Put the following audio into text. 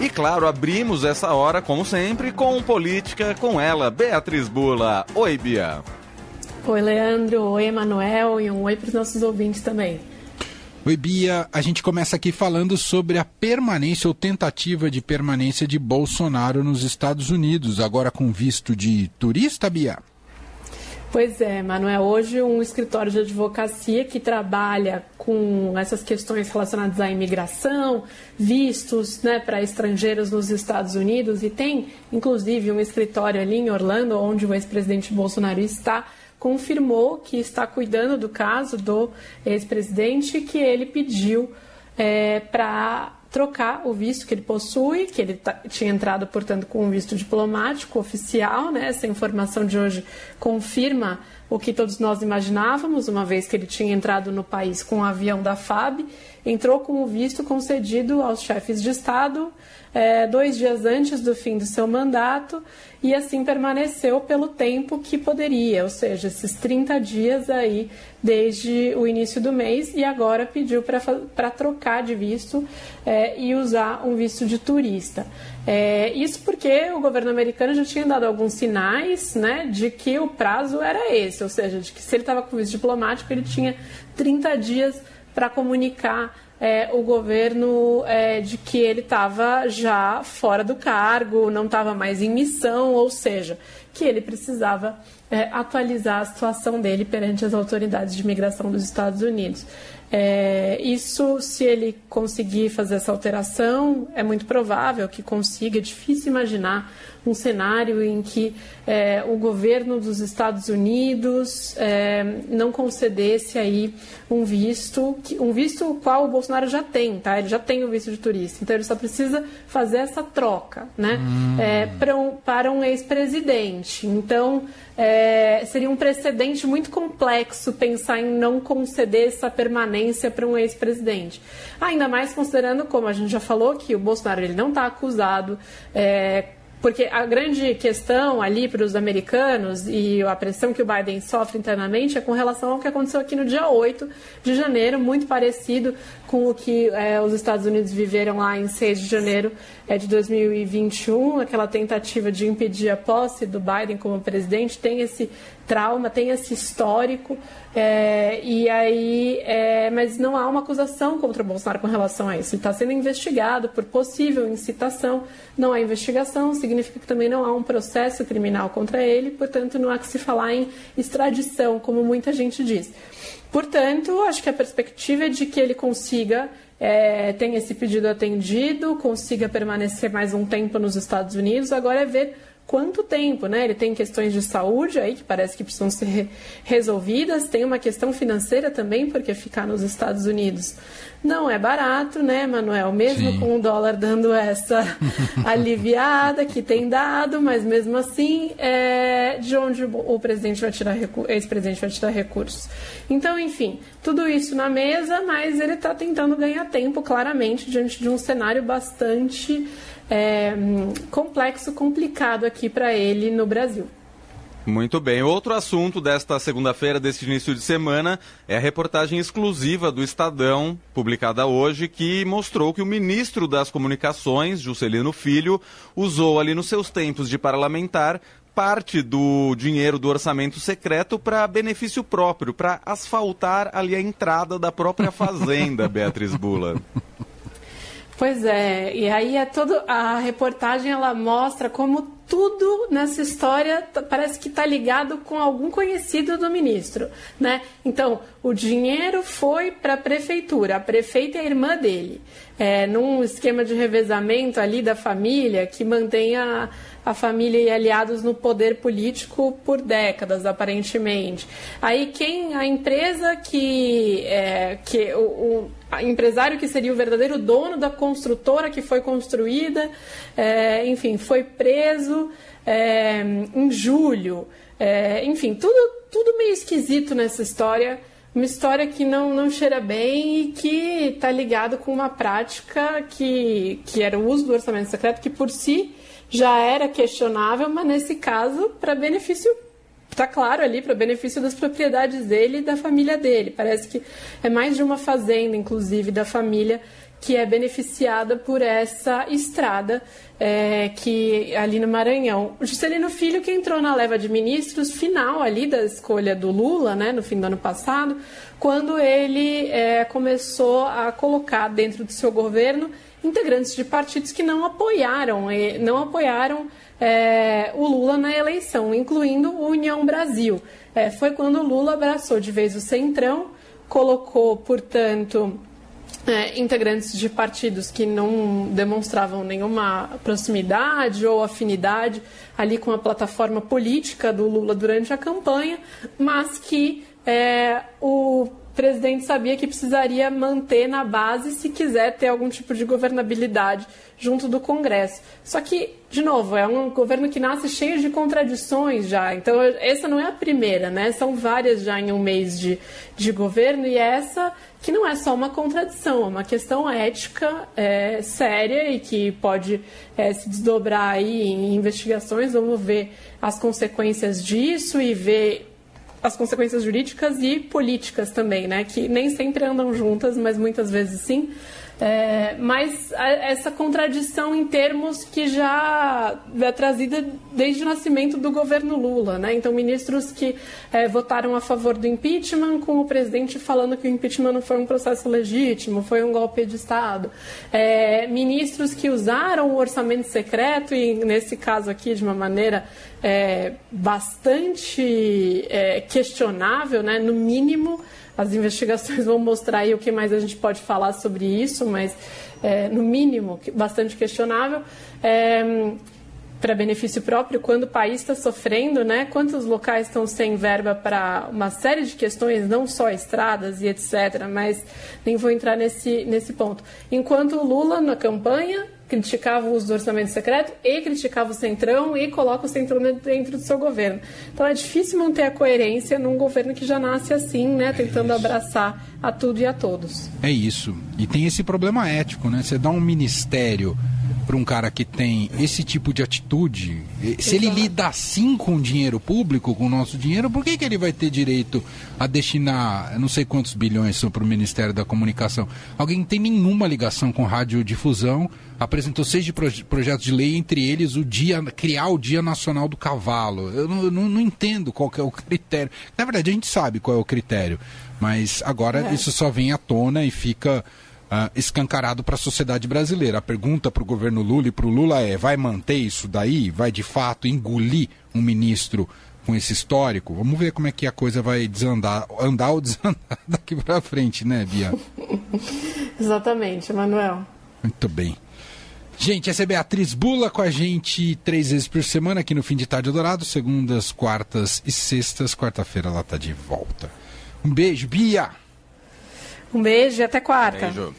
E claro, abrimos essa hora, como sempre, com política com ela, Beatriz Bula. Oi, Bia. Oi, Leandro. Oi, Emanuel. E um oi para os nossos ouvintes também. Oi, Bia. A gente começa aqui falando sobre a permanência ou tentativa de permanência de Bolsonaro nos Estados Unidos, agora com visto de turista, Bia. Pois é, Manuel. Hoje, um escritório de advocacia que trabalha com essas questões relacionadas à imigração, vistos né, para estrangeiros nos Estados Unidos, e tem, inclusive, um escritório ali em Orlando, onde o ex-presidente Bolsonaro está, confirmou que está cuidando do caso do ex-presidente que ele pediu é, para trocar o visto que ele possui, que ele tinha entrado, portanto, com um visto diplomático oficial, né? Essa informação de hoje confirma o que todos nós imaginávamos, uma vez que ele tinha entrado no país com o um avião da FAB, entrou com o visto concedido aos chefes de Estado é, dois dias antes do fim do seu mandato e assim permaneceu pelo tempo que poderia, ou seja, esses 30 dias aí desde o início do mês e agora pediu para trocar de visto é, e usar um visto de turista. É, isso porque o governo americano já tinha dado alguns sinais né, de que o prazo era esse, ou seja, de que se ele estava com visto diplomático, ele tinha 30 dias para comunicar é, o governo é, de que ele estava já fora do cargo, não estava mais em missão, ou seja, que ele precisava é, atualizar a situação dele perante as autoridades de imigração dos Estados Unidos. É, isso, se ele conseguir fazer essa alteração, é muito provável que consiga. É difícil imaginar um cenário em que é, o governo dos Estados Unidos é, não concedesse aí um visto, um visto qual o Bolsonaro já tem, tá? Ele já tem o visto de turista, então ele só precisa fazer essa troca, né? Hum. É, para um, para um ex-presidente. Então é, seria um precedente muito complexo pensar em não conceder essa permanência para um ex-presidente. Ainda mais considerando, como a gente já falou, que o Bolsonaro ele não está acusado é, porque a grande questão ali para os americanos e a pressão que o Biden sofre internamente é com relação ao que aconteceu aqui no dia 8 de janeiro, muito parecido com o que é, os Estados Unidos viveram lá em 6 de janeiro é, de 2021, aquela tentativa de impedir a posse do Biden como presidente, tem esse trauma, tem esse histórico, é, e aí, é, mas não há uma acusação contra o Bolsonaro com relação a isso. Ele está sendo investigado por possível incitação, não há investigação, significa que também não há um processo criminal contra ele, portanto, não há que se falar em extradição, como muita gente diz. Portanto, acho que a perspectiva é de que ele consiga é, tenha esse pedido atendido, consiga permanecer mais um tempo nos Estados Unidos. Agora é ver quanto tempo, né? Ele tem questões de saúde aí que parece que precisam ser resolvidas, tem uma questão financeira também, porque ficar nos Estados Unidos não é barato, né, Manuel? Mesmo Sim. com o dólar dando essa aliviada que tem dado, mas mesmo assim, é de onde o presidente vai tirar ex-presidente vai tirar recursos. Então, enfim, tudo isso na mesa, mas ele está tentando ganhar tempo, claramente, diante de um cenário bastante é, complexo, complicado aqui para ele no Brasil. Muito bem. Outro assunto desta segunda-feira, deste início de semana, é a reportagem exclusiva do Estadão, publicada hoje, que mostrou que o ministro das Comunicações, Juscelino Filho, usou ali nos seus tempos de parlamentar parte do dinheiro do orçamento secreto para benefício próprio, para asfaltar ali a entrada da própria fazenda, Beatriz Bula. Pois é, e aí é todo a reportagem ela mostra como tudo nessa história parece que está ligado com algum conhecido do ministro, né? Então, o dinheiro foi para a prefeitura, a prefeita é a irmã dele, é, num esquema de revezamento ali da família que mantém a, a família e aliados no poder político por décadas, aparentemente. Aí quem a empresa que, é, que o, o empresário que seria o verdadeiro dono da construtora que foi construída, é, enfim, foi preso é, em julho. É, enfim, tudo, tudo meio esquisito nessa história. Uma história que não, não cheira bem e que está ligado com uma prática que, que era o uso do orçamento secreto, que por si já era questionável, mas nesse caso, para benefício está claro ali para benefício das propriedades dele e da família dele. Parece que é mais de uma fazenda, inclusive, da família que é beneficiada por essa estrada é, que ali no Maranhão. O Juscelino Filho que entrou na leva de ministros final ali da escolha do Lula, né, no fim do ano passado, quando ele é, começou a colocar dentro do seu governo integrantes de partidos que não apoiaram, não apoiaram é, o Lula na eleição, incluindo o União Brasil. É, foi quando o Lula abraçou de vez o Centrão, colocou, portanto, é, integrantes de partidos que não demonstravam nenhuma proximidade ou afinidade ali com a plataforma política do Lula durante a campanha, mas que é, o presidente sabia que precisaria manter na base se quiser ter algum tipo de governabilidade junto do Congresso. Só que, de novo, é um governo que nasce cheio de contradições já. Então, essa não é a primeira, né? São várias já em um mês de, de governo e essa que não é só uma contradição, é uma questão ética é, séria e que pode é, se desdobrar aí em investigações. Vamos ver as consequências disso e ver as consequências jurídicas e políticas também, né? Que nem sempre andam juntas, mas muitas vezes sim. É, mas a, essa contradição em termos que já é trazida desde o nascimento do governo Lula, né? Então, ministros que é, votaram a favor do impeachment, com o presidente falando que o impeachment não foi um processo legítimo, foi um golpe de Estado. É, ministros que usaram o orçamento secreto, e nesse caso aqui, de uma maneira é, bastante é, questionável, né? No mínimo as investigações vão mostrar aí o que mais a gente pode falar sobre isso, mas é, no mínimo bastante questionável. É, para benefício próprio, quando o país está sofrendo, né? Quantos locais estão sem verba para uma série de questões, não só estradas e etc. Mas nem vou entrar nesse, nesse ponto. Enquanto o Lula na campanha criticava o uso do orçamento secreto e criticava o Centrão e coloca o Centrão dentro do seu governo. Então é difícil manter a coerência num governo que já nasce assim, né, tentando é abraçar a tudo e a todos. É isso. E tem esse problema ético, né? Você dá um ministério para um cara que tem esse tipo de atitude, se ele lida assim com dinheiro público, com o nosso dinheiro, por que, que ele vai ter direito a destinar não sei quantos bilhões para o Ministério da Comunicação? Alguém tem nenhuma ligação com radiodifusão, apresentou seis proje projetos de lei, entre eles o dia, criar o Dia Nacional do Cavalo. Eu não, não, não entendo qual é o critério. Na verdade, a gente sabe qual é o critério, mas agora é. isso só vem à tona e fica uh, escancarado para a sociedade brasileira. A pergunta para o governo Lula e para o Lula é: vai manter isso daí? Vai de fato engolir um ministro com esse histórico? Vamos ver como é que a coisa vai desandar, andar ou desandar daqui para frente, né, Bia? Exatamente, Manuel. Muito bem. Gente, essa é Beatriz Bula com a gente três vezes por semana aqui no Fim de Tarde Dourado, segundas, quartas e sextas. Quarta-feira ela está de volta. Um beijo, Bia! Um beijo e até quarta. Beijo.